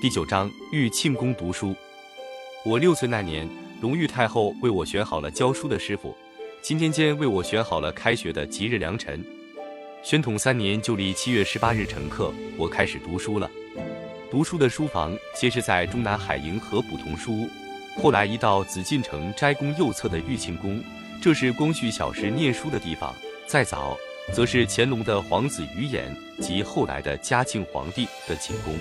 第九章玉庆宫读书。我六岁那年，隆裕太后为我选好了教书的师傅，钦天监为我选好了开学的吉日良辰。宣统三年旧历七月十八日晨刻，我开始读书了。读书的书房先是在中南海营和补同书屋，后来移到紫禁城斋宫右侧的玉庆宫，这是光绪小时念书的地方。再早，则是乾隆的皇子余衍及后来的嘉庆皇帝的寝宫。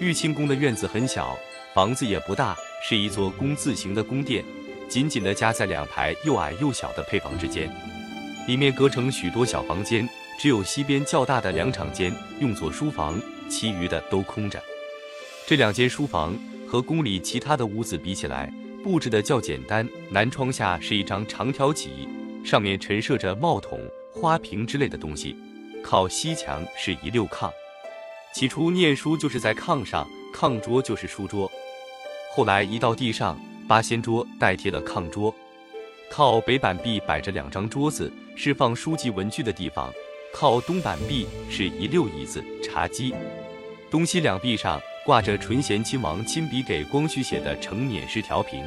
玉清宫的院子很小，房子也不大，是一座工字形的宫殿，紧紧地夹在两排又矮又小的配房之间，里面隔成许多小房间，只有西边较大的两场间用作书房，其余的都空着。这两间书房和宫里其他的屋子比起来，布置的较简单。南窗下是一张长条几，上面陈设着帽筒、花瓶之类的东西，靠西墙是一溜炕。起初念书就是在炕上，炕桌就是书桌，后来移到地上，八仙桌代替了炕桌。靠北板壁摆着两张桌子，是放书籍文具的地方；靠东板壁是一溜椅子、茶几。东西两壁上挂着纯贤亲王亲笔给光绪写的承冕式条屏。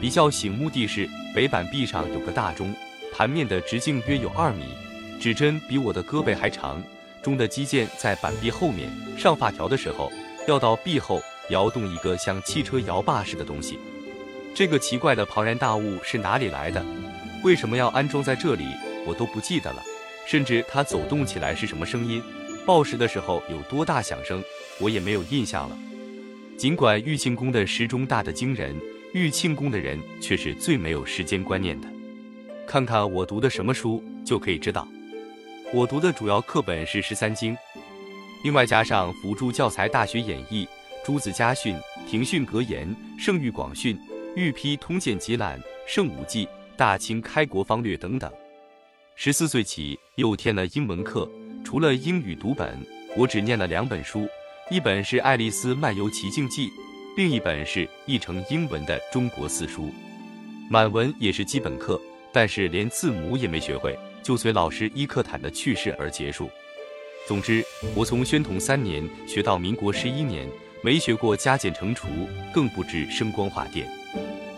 比较醒目的是，北板壁上有个大钟，盘面的直径约有二米，指针比我的胳膊还长。中的基件在板壁后面，上发条的时候要到壁后摇动一个像汽车摇把似的东西。这个奇怪的庞然大物是哪里来的？为什么要安装在这里？我都不记得了。甚至它走动起来是什么声音，报时的时候有多大响声，我也没有印象了。尽管玉庆宫的时钟大得惊人，玉庆宫的人却是最没有时间观念的。看看我读的什么书，就可以知道。我读的主要课本是《十三经》，另外加上辅助教材《大学演义》《朱子家训》《庭训格言》《圣谕广训》《御批通鉴集览》《圣武记》《大清开国方略》等等。十四岁起又添了英文课，除了英语读本，我只念了两本书，一本是《爱丽丝漫游奇境记》，另一本是译成英文的《中国四书》。满文也是基本课，但是连字母也没学会。就随老师伊克坦的去世而结束。总之，我从宣统三年学到民国十一年，没学过加减乘除，更不知声光化电。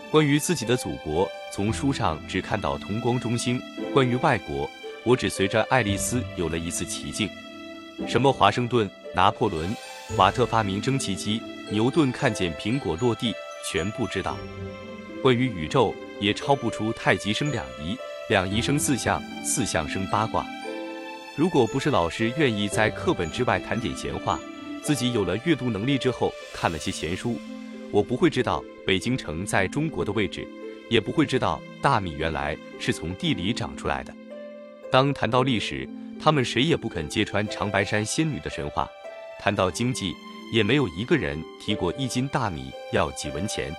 关于自己的祖国，从书上只看到同光中兴；关于外国，我只随着爱丽丝有了一次奇境。什么华盛顿、拿破仑、瓦特发明蒸汽机，牛顿看见苹果落地，全部知道。关于宇宙，也超不出太极生两仪。两仪生四象，四象生八卦。如果不是老师愿意在课本之外谈点闲话，自己有了阅读能力之后看了些闲书，我不会知道北京城在中国的位置，也不会知道大米原来是从地里长出来的。当谈到历史，他们谁也不肯揭穿长白山仙女的神话；谈到经济，也没有一个人提过一斤大米要几文钱。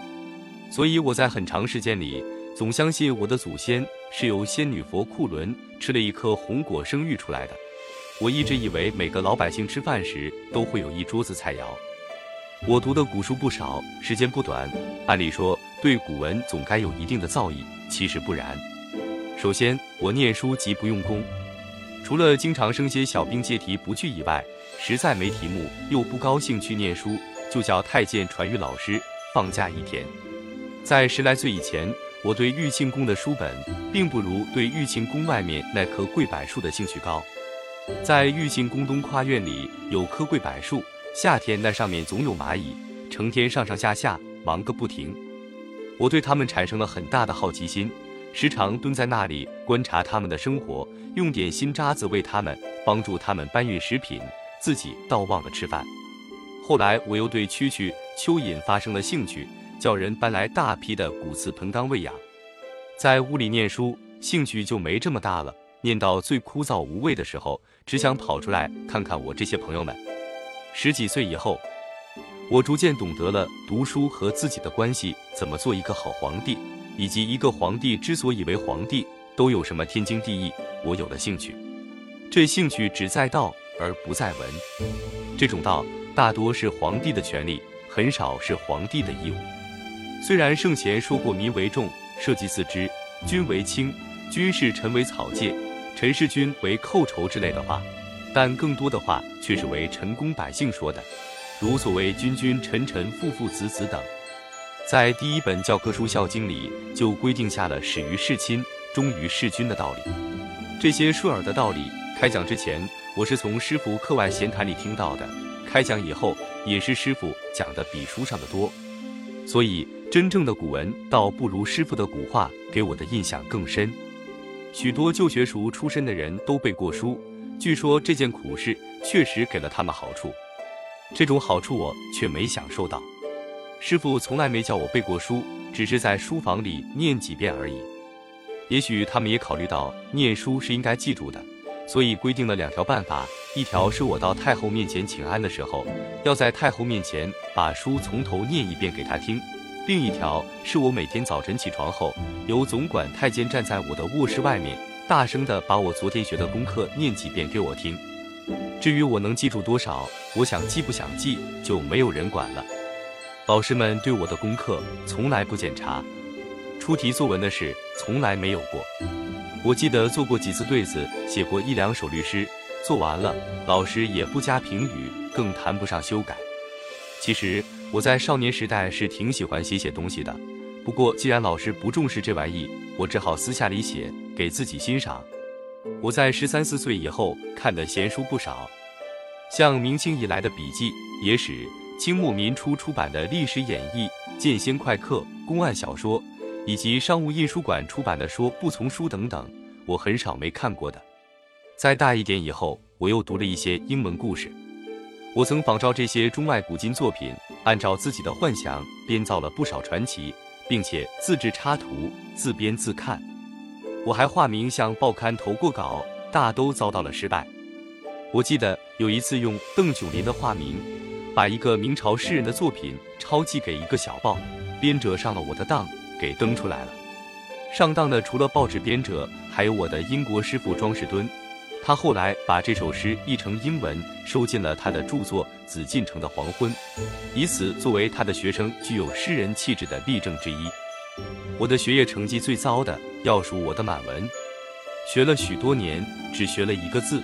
所以我在很长时间里总相信我的祖先。是由仙女佛库伦吃了一颗红果生育出来的。我一直以为每个老百姓吃饭时都会有一桌子菜肴。我读的古书不少，时间不短，按理说对古文总该有一定的造诣，其实不然。首先，我念书极不用功，除了经常生些小兵借题不去以外，实在没题目又不高兴去念书，就叫太监传谕老师放假一天。在十来岁以前。我对玉庆宫的书本，并不如对玉庆宫外面那棵桂柏树的兴趣高。在玉庆宫东跨院里有棵桂柏树，夏天那上面总有蚂蚁，成天上上下下忙个不停。我对它们产生了很大的好奇心，时常蹲在那里观察它们的生活，用点心渣子喂它们，帮助它们搬运食品，自己倒忘了吃饭。后来我又对蛐蛐、蚯蚓发生了兴趣。叫人搬来大批的骨瓷盆缸喂养，在屋里念书，兴趣就没这么大了。念到最枯燥无味的时候，只想跑出来看看我这些朋友们。十几岁以后，我逐渐懂得了读书和自己的关系，怎么做一个好皇帝，以及一个皇帝之所以为皇帝都有什么天经地义。我有了兴趣，这兴趣只在道而不在文。这种道大多是皇帝的权利，很少是皇帝的义务。虽然圣贤说过“民为重，社稷次之，君为轻，君是臣为草芥，臣是君为寇仇”之类的话，但更多的话却是为臣工百姓说的。如所谓君君臣臣父父子子等。在第一本教科书《孝经》里，就规定下了始于事亲，忠于事君的道理。这些顺耳的道理，开讲之前我是从师傅课外闲谈里听到的，开讲以后也是师傅讲的比书上的多。所以真正的古文，倒不如师傅的古话给我的印象更深。许多旧学塾出身的人都背过书，据说这件苦事确实给了他们好处。这种好处我却没享受到。师傅从来没叫我背过书，只是在书房里念几遍而已。也许他们也考虑到念书是应该记住的，所以规定了两条办法：一条是我到太后面前请安的时候，要在太后面前把书从头念一遍给她听。另一条是我每天早晨起床后，由总管太监站在我的卧室外面，大声的把我昨天学的功课念几遍给我听。至于我能记住多少，我想记不想记就没有人管了。老师们对我的功课从来不检查，出题作文的事从来没有过。我记得做过几次对子，写过一两首律诗，做完了，老师也不加评语，更谈不上修改。其实。我在少年时代是挺喜欢写写东西的，不过既然老师不重视这玩意，我只好私下里写给自己欣赏。我在十三四岁以后看的闲书不少，像明清以来的笔记、野史，清末民初出版的历史演义、剑仙快客、公案小说，以及商务印书馆出版的说不从书等等，我很少没看过的。再大一点以后，我又读了一些英文故事。我曾仿照这些中外古今作品。按照自己的幻想编造了不少传奇，并且自制插图，自编自看。我还化名向报刊投过稿，大都遭到了失败。我记得有一次用邓九林的化名，把一个明朝诗人的作品抄寄给一个小报，编者上了我的当，给登出来了。上当的除了报纸编者，还有我的英国师傅庄士敦。他后来把这首诗译成英文，收进了他的著作《紫禁城的黄昏》，以此作为他的学生具有诗人气质的例证之一。我的学业成绩最糟的，要数我的满文，学了许多年，只学了一个字。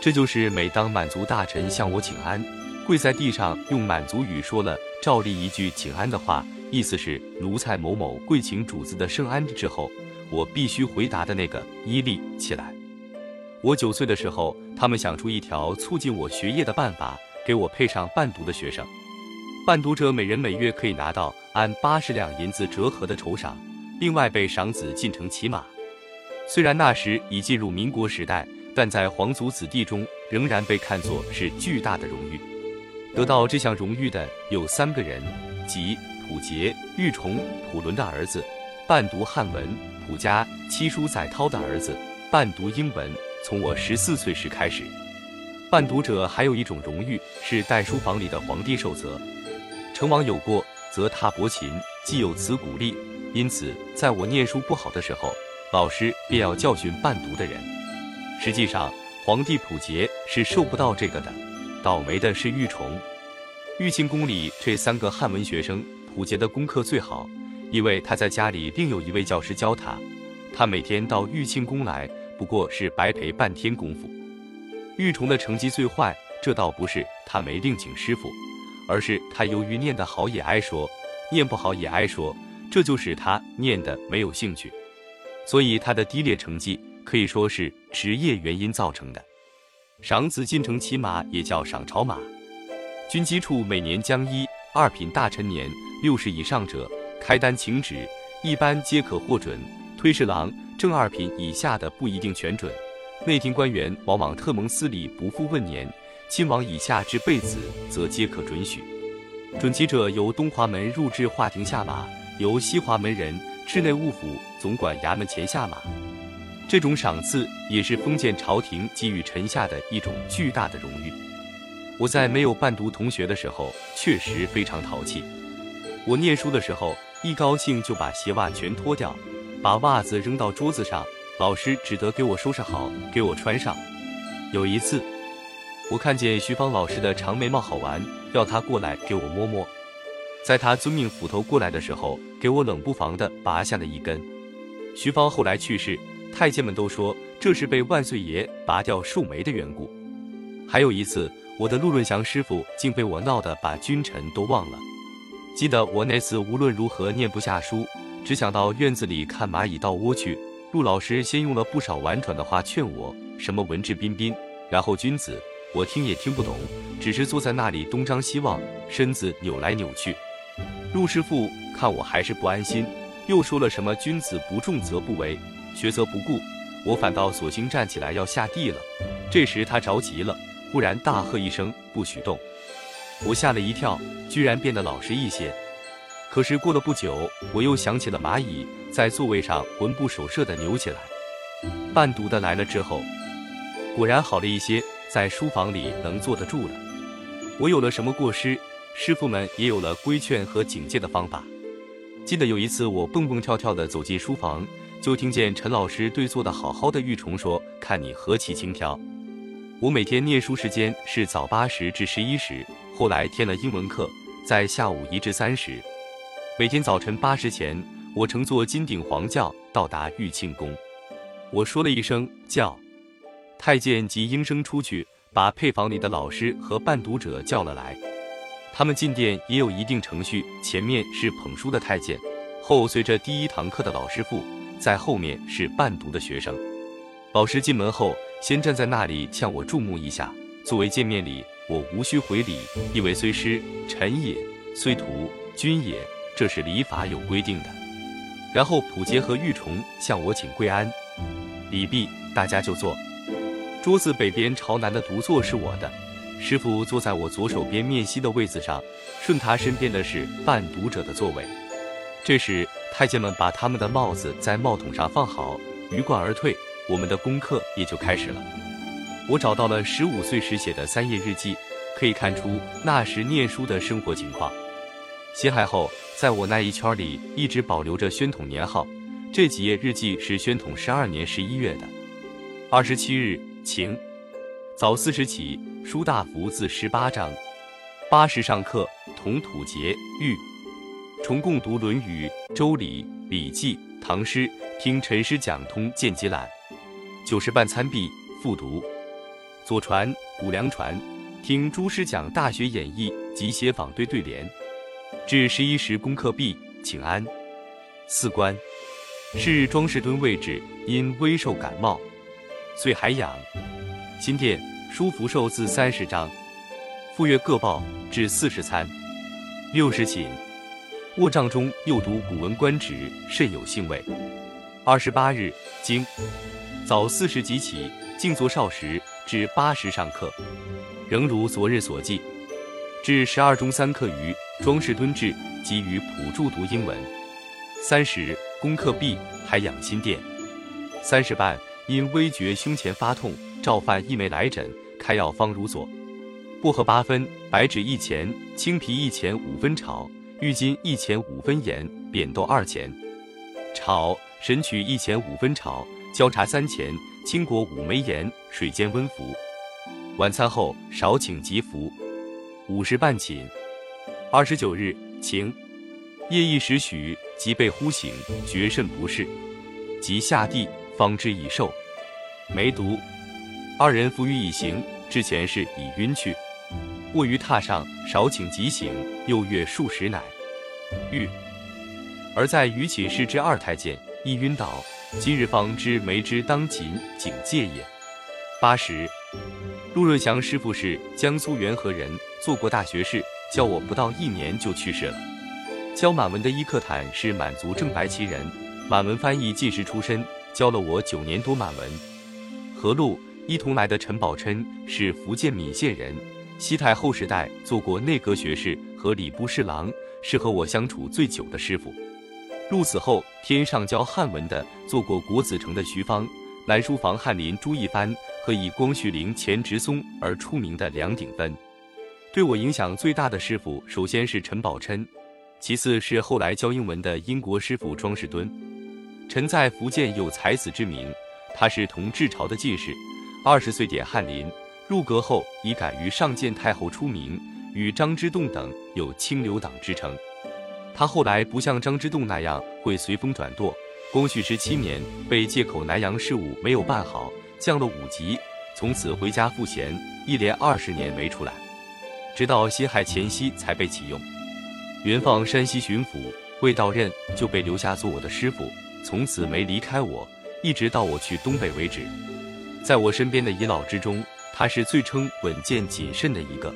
这就是每当满族大臣向我请安，跪在地上用满族语说了照例一句请安的话，意思是奴才某某跪请主子的圣安之后，我必须回答的那个伊利起来。我九岁的时候，他们想出一条促进我学业的办法，给我配上伴读的学生。伴读者每人每月可以拿到按八十两银子折合的酬赏，另外被赏子进城骑马。虽然那时已进入民国时代，但在皇族子弟中仍然被看作是巨大的荣誉。得到这项荣誉的有三个人，即溥杰、玉琮、溥伦的儿子，伴读汉文；溥家七叔载涛的儿子，伴读英文。从我十四岁时开始，伴读者还有一种荣誉是代书房里的皇帝受责。成王有过则踏薄秦，既有此鼓励，因此在我念书不好的时候，老师便要教训伴读的人。实际上，皇帝溥杰是受不到这个的，倒霉的是玉琮。玉清宫里这三个汉文学生，溥杰的功课最好，因为他在家里另有一位教师教他，他每天到玉清宫来。不过是白陪半天功夫。玉虫的成绩最坏，这倒不是他没另请师傅，而是他由于念得好也挨说，念不好也挨说，这就使他念得没有兴趣。所以他的低劣成绩可以说是职业原因造成的。赏子进城骑马也叫赏朝马。军机处每年将一二品大臣年六十以上者开单请旨，一般皆可获准。推侍郎。正二品以下的不一定全准，内廷官员往往特蒙私礼不复问年，亲王以下之辈子则皆可准许。准其者由东华门入至华亭下马，由西华门人至内务府总管衙门前下马。这种赏赐也是封建朝廷给予臣下的一种巨大的荣誉。我在没有伴读同学的时候，确实非常淘气。我念书的时候，一高兴就把鞋袜全脱掉。把袜子扔到桌子上，老师只得给我收拾好，给我穿上。有一次，我看见徐芳老师的长眉毛好玩，要他过来给我摸摸。在他遵命斧头过来的时候，给我冷不防的拔下了一根。徐芳后来去世，太监们都说这是被万岁爷拔掉树眉的缘故。还有一次，我的陆润祥师傅竟被我闹得把君臣都忘了。记得我那次无论如何念不下书，只想到院子里看蚂蚁到窝去。陆老师先用了不少婉转的话劝我，什么文质彬彬，然后君子，我听也听不懂，只是坐在那里东张西望，身子扭来扭去。陆师傅看我还是不安心，又说了什么君子不重则不为，学则不顾。我反倒索性站起来要下地了。这时他着急了，忽然大喝一声：“不许动！”我吓了一跳，居然变得老实一些。可是过了不久，我又想起了蚂蚁在座位上魂不守舍的扭起来。伴读的来了之后，果然好了一些，在书房里能坐得住了。我有了什么过失，师傅们也有了规劝和警戒的方法。记得有一次，我蹦蹦跳跳地走进书房，就听见陈老师对坐的好好的玉虫说：“看你何其轻佻。”我每天念书时间是早八时至十一时，后来添了英文课，在下午一至三时。每天早晨八时前，我乘坐金顶黄轿到达玉庆宫。我说了一声“叫”，太监即应声出去，把配房里的老师和伴读者叫了来。他们进殿也有一定程序，前面是捧书的太监，后随着第一堂课的老师傅，在后面是伴读的学生。老师进门后，先站在那里向我注目一下，作为见面礼，我无需回礼，因为虽师臣也，虽徒君也。这是礼法有规定的。然后普杰和玉虫向我请跪安，礼毕，大家就坐。桌子北边朝南的独坐是我的，师傅坐在我左手边面西的位子上，顺他身边的是伴读者的座位。这时太监们把他们的帽子在帽筒上放好，鱼贯而退，我们的功课也就开始了。我找到了十五岁时写的三页日记，可以看出那时念书的生活情况。辛亥后。在我那一圈里，一直保留着宣统年号。这几页日记是宣统十二年十一月的。二十七日晴，早四时起，书大福字十八章。八时上课，同土节玉，重共读《论语》《周礼》《礼记》《唐诗》，听陈师讲通见机览。九时半参毕，复读《左传》《五梁传》，听朱师讲《大学演义》及写访对对联。至十一时，功课毕，请安。四官，是庄士敦位置，因微受感冒，遂还养。新店书福寿字三十章，复阅各报，至四十参。六时寝，卧帐中又读《古文观止》，甚有兴味。二十八日，经早四时即起，静坐少时，至八时上课，仍如昨日所记。至十二中三课余。庄士敦志即于普助读英文。三十功课毕，还养心殿。三十半，因微觉胸前发痛，召范一枚来诊，开药方如左：薄荷八分，白芷一钱，青皮一钱五分炒，郁金一钱五分盐，扁豆二钱炒，神曲一钱五分炒，焦茶三钱，青果五枚盐，水煎温服。晚餐后少请即服。五时半寝。二十九日晴，夜一时许，即被呼醒，觉甚不适，即下地方知已瘦。梅毒，二人伏于已行，之前是已晕去，卧于榻上，少请即醒，又阅数十乃愈。而在于寝室之二太监亦晕倒，今日方知梅之当勤警戒也。八时，陆润祥师傅是江苏元和人，做过大学士。教我不到一年就去世了。教满文的伊克坦是满族正白旗人，满文翻译进士出身，教了我九年多满文。何路一同来的陈宝琛是福建闽县人，西太后时代做过内阁学士和礼部侍郎，是和我相处最久的师傅。陆死后天上教汉文的，做过国子城的徐芳，南书房翰林朱一帆和以光绪陵钱直松而出名的梁鼎芬。对我影响最大的师傅，首先是陈宝琛，其次是后来教英文的英国师傅庄士敦。陈在福建有才子之名，他是同治朝的进士，二十岁点翰林，入阁后以敢于上谏太后出名，与张之洞等有清流党之称。他后来不像张之洞那样会随风转舵，光绪十七年被借口南洋事务没有办好，降了五级，从此回家赋闲，一连二十年没出来，直到辛亥前夕才被启用。原放山西巡抚，未到任就被留下做我的师傅，从此没离开我，一直到我去东北为止。在我身边的遗老之中，他是最称稳健谨慎的一个。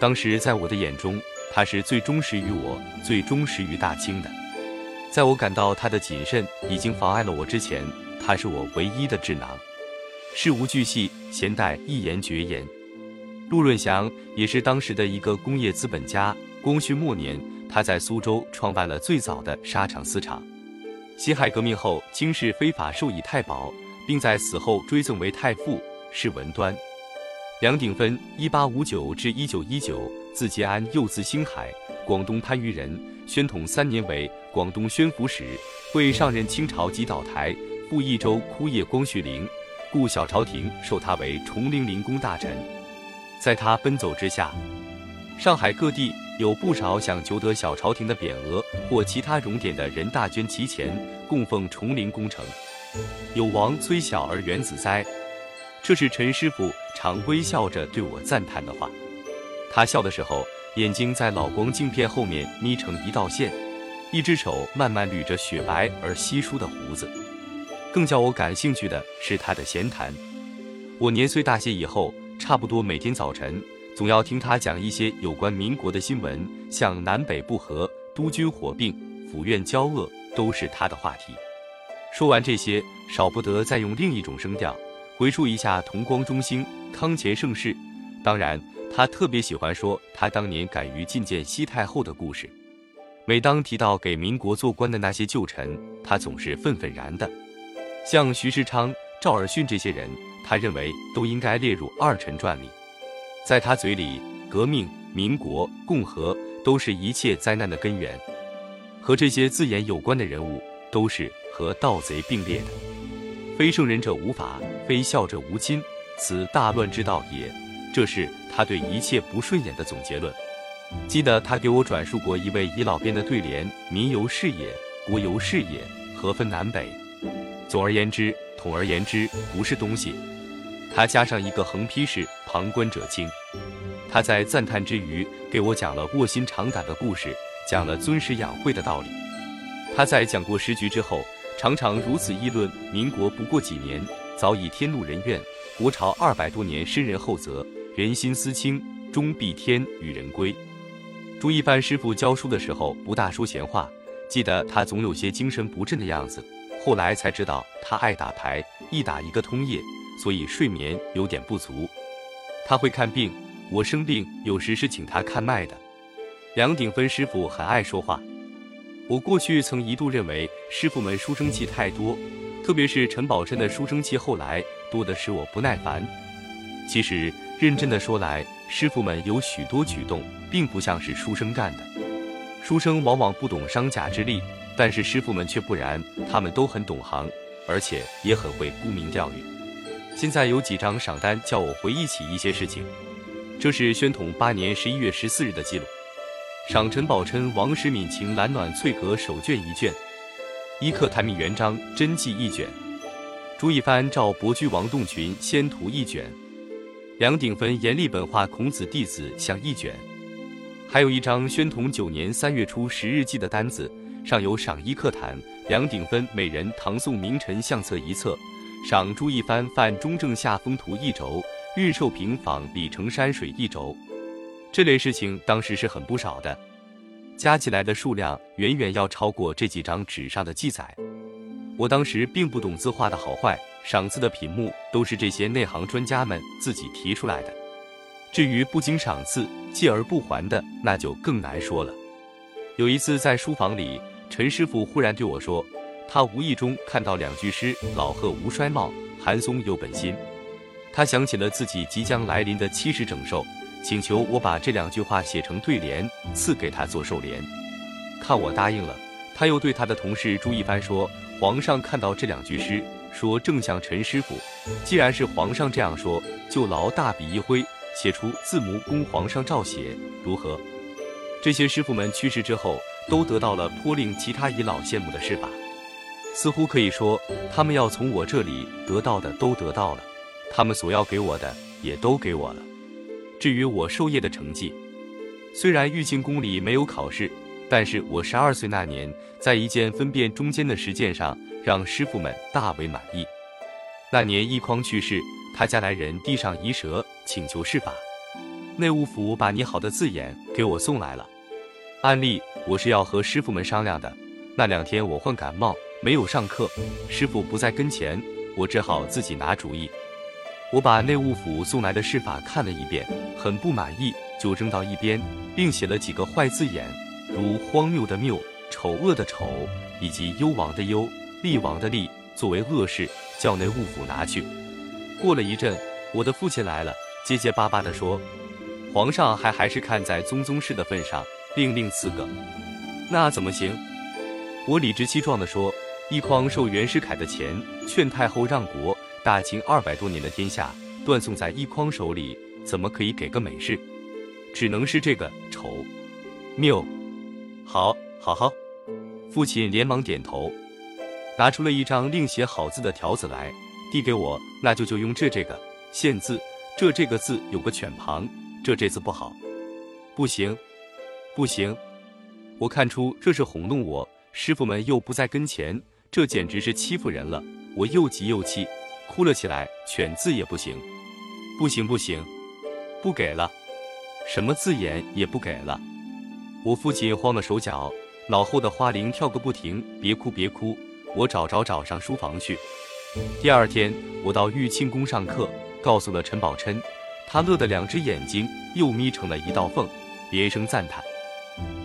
当时在我的眼中，他是最忠实于我、最忠实于大清的。在我感到他的谨慎已经妨碍了我之前，他是我唯一的智囊。事无巨细，闲待一言绝言。陆润祥也是当时的一个工业资本家。光绪末年，他在苏州创办了最早的纱厂丝厂。辛亥革命后，经世非法授以太保，并在死后追赠为太傅，是文端。梁鼎芬，一八五九至一九一九，字节安，又字星海，广东番禺人。宣统三年为广东宣抚使，为上任清朝及岛台，赴益州枯叶光绪陵，故小朝廷授他为崇陵陵公大臣。在他奔走之下，上海各地。有不少想求得小朝廷的匾额或其他荣典的人大捐其钱，供奉崇陵工程。有王崔小儿元子哉？这是陈师傅常微笑着对我赞叹的话。他笑的时候，眼睛在老光镜片后面眯成一道线，一只手慢慢捋着雪白而稀疏的胡子。更叫我感兴趣的是他的闲谈。我年岁大些以后，差不多每天早晨。总要听他讲一些有关民国的新闻，像南北不和、督军火并、府院交恶，都是他的话题。说完这些，少不得再用另一种声调回述一下同光中兴、康乾盛世。当然，他特别喜欢说他当年敢于觐见西太后的故事。每当提到给民国做官的那些旧臣，他总是愤愤然的。像徐世昌、赵尔巽这些人，他认为都应该列入二臣传里。在他嘴里，革命、民国、共和都是一切灾难的根源。和这些字眼有关的人物，都是和盗贼并列的。非圣人者无法，非孝者无亲，此大乱之道也。这是他对一切不顺眼的总结论。记得他给我转述过一位遗老编的对联：“民由是也，国由是也，何分南北？总而言之，统而言之，不是东西。”他加上一个横批是“旁观者清”。他在赞叹之余，给我讲了卧薪尝胆的故事，讲了尊师养晦的道理。他在讲过时局之后，常常如此议论：民国不过几年，早已天怒人怨；国朝二百多年，深人厚泽，人心思清，终必天与人归。朱一帆师傅教书的时候，不大说闲话，记得他总有些精神不振的样子。后来才知道，他爱打牌，一打一个通夜。所以睡眠有点不足，他会看病，我生病有时是请他看脉的。梁鼎芬师傅很爱说话，我过去曾一度认为师傅们书生气太多，特别是陈宝琛的书生气，后来多得使我不耐烦。其实认真的说来，师傅们有许多举动并不像是书生干的，书生往往不懂商贾之力，但是师傅们却不然，他们都很懂行，而且也很会沽名钓誉。现在有几张赏单，叫我回忆起一些事情。这是宣统八年十一月十四日的记录：赏陈宝琛、王石敏情蓝暖翠阁手卷一卷；一刻谭密元璋真迹一卷；朱一帆赵伯驹王洞群仙图一卷；梁鼎芬阎立本画孔子弟子像一卷；还有一张宣统九年三月初十日记的单子，上有赏一客坛梁鼎芬美人唐宋名臣相册一册。赏朱一帆范中正下风图一轴，日寿平仿李成山水一轴，这类事情当时是很不少的，加起来的数量远远要超过这几张纸上的记载。我当时并不懂字画的好坏，赏字的品目都是这些内行专家们自己提出来的。至于不经赏赐借而不还的，那就更难说了。有一次在书房里，陈师傅忽然对我说。他无意中看到两句诗：“老鹤无衰貌，寒松有本心。”他想起了自己即将来临的七十整寿，请求我把这两句话写成对联，赐给他做寿联。看我答应了，他又对他的同事朱一帆说：“皇上看到这两句诗，说正像陈师傅。既然是皇上这样说，就劳大笔一挥，写出字模供皇上照写，如何？”这些师傅们去世之后，都得到了颇令其他遗老羡慕的事法。似乎可以说，他们要从我这里得到的都得到了。他们所要给我的也都给我了。至于我授业的成绩，虽然玉清宫里没有考试，但是我十二岁那年，在一件分辨中间的实践上，让师傅们大为满意。那年一匡去世，他家来人递上遗折，请求施法。内务府把你好的字眼给我送来了。案例我是要和师傅们商量的。那两天我患感冒，没有上课，师傅不在跟前，我只好自己拿主意。我把内务府送来的施法看了一遍，很不满意，就扔到一边，并写了几个坏字眼，如荒谬的谬、丑恶的丑，以及幽王的幽、厉王的厉，作为恶事，叫内务府拿去。过了一阵，我的父亲来了，结结巴巴地说。皇上还还是看在宗宗室的份上，另另赐个，那怎么行？我理直气壮地说：“一匡受袁世凯的钱，劝太后让国，大清二百多年的天下断送在一匡手里，怎么可以给个美事？只能是这个丑谬。”好，好，好。父亲连忙点头，拿出了一张另写好字的条子来，递给我，那就就用这这个献字，这这个字有个犬旁。这这字不好，不行，不行！我看出这是哄弄我，师傅们又不在跟前，这简直是欺负人了。我又急又气，哭了起来。犬字也不行，不行不行，不给了，什么字眼也不给了。我父亲慌了手脚，脑后的花铃跳个不停。别哭别哭，我找找找上书房去。第二天，我到玉清宫上课，告诉了陈宝琛。他乐得两只眼睛又眯成了一道缝，连声赞叹：“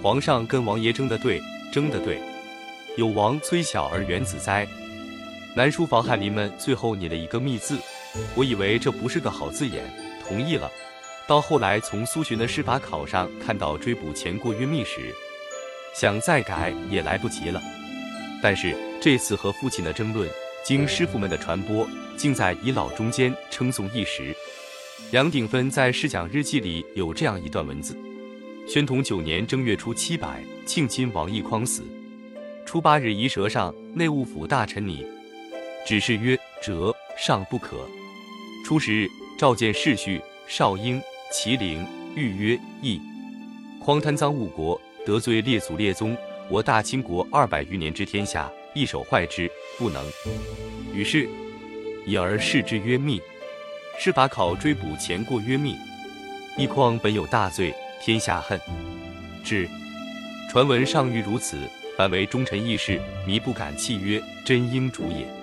皇上跟王爷争的对，争的对！有王崔小儿元子哉！”南书房翰林们最后拟了一个“密”字，我以为这不是个好字眼，同意了。到后来从苏洵的诗法考上看到追捕前过曰密时，想再改也来不及了。但是这次和父亲的争论，经师傅们的传播，竟在遗老中间称颂一时。杨鼎芬在试讲日记里有这样一段文字：宣统九年正月初七百，庆亲王奕匡死。初八日，仪蛇上，内务府大臣拟指示曰：“折尚不可。”初十日，召见世序、少英、麒麟、御曰：“义匡贪赃误国，得罪列祖列宗，我大清国二百余年之天下，一手坏之，不能。于是以而视之曰密。”施法考追捕前过曰密，奕匡本有大罪，天下恨至。传闻上欲如此，凡为忠臣义士，弥不敢弃曰真英主也。